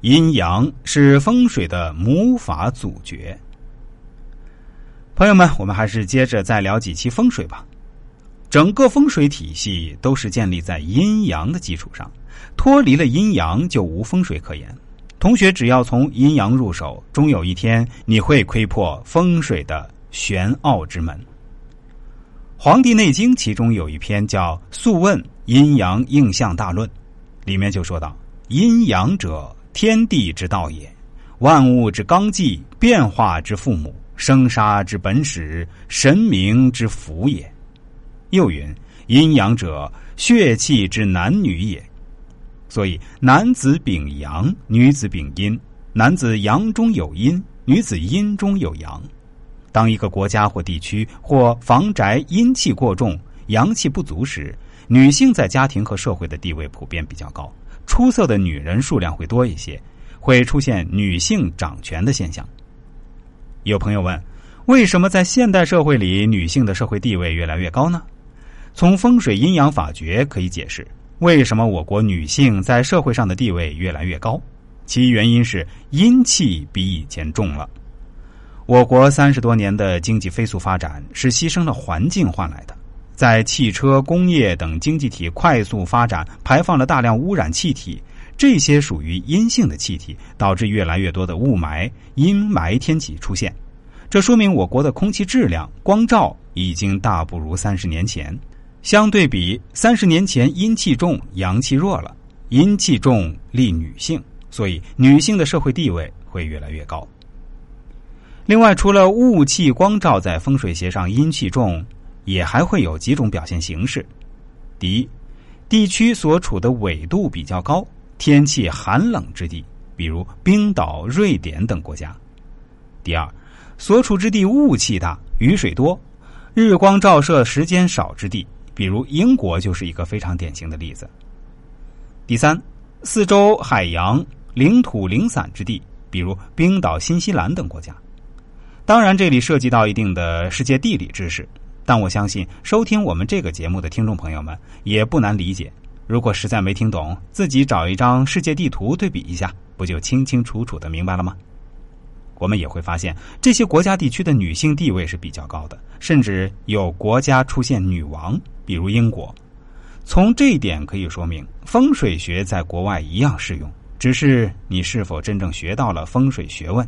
阴阳是风水的母法祖诀。朋友们，我们还是接着再聊几期风水吧。整个风水体系都是建立在阴阳的基础上，脱离了阴阳就无风水可言。同学只要从阴阳入手，终有一天你会窥破风水的玄奥之门。《黄帝内经》其中有一篇叫《素问阴阳应象大论》，里面就说到：“阴阳者，天地之道也，万物之纲纪，变化之父母。”生杀之本始，神明之福也。又云：阴阳者，血气之男女也。所以，男子秉阳，女子秉阴。男子阳中有阴，女子阴中有阳。当一个国家或地区或房宅阴气过重、阳气不足时，女性在家庭和社会的地位普遍比较高，出色的女人数量会多一些，会出现女性掌权的现象。有朋友问：为什么在现代社会里，女性的社会地位越来越高呢？从风水阴阳法诀可以解释，为什么我国女性在社会上的地位越来越高。其原因是阴气比以前重了。我国三十多年的经济飞速发展，是牺牲了环境换来的。在汽车、工业等经济体快速发展，排放了大量污染气体。这些属于阴性的气体，导致越来越多的雾霾、阴霾天气出现。这说明我国的空气质量、光照已经大不如三十年前。相对比，三十年前阴气重、阳气弱了，阴气重利女性，所以女性的社会地位会越来越高。另外，除了雾气、光照在风水学上阴气重，也还会有几种表现形式：第一，地区所处的纬度比较高。天气寒冷之地，比如冰岛、瑞典等国家。第二，所处之地雾气大、雨水多、日光照射时间少之地，比如英国就是一个非常典型的例子。第三，四周海洋、领土零散之地，比如冰岛、新西兰等国家。当然，这里涉及到一定的世界地理知识，但我相信收听我们这个节目的听众朋友们也不难理解。如果实在没听懂，自己找一张世界地图对比一下，不就清清楚楚的明白了吗？我们也会发现，这些国家地区的女性地位是比较高的，甚至有国家出现女王，比如英国。从这一点可以说明，风水学在国外一样适用，只是你是否真正学到了风水学问。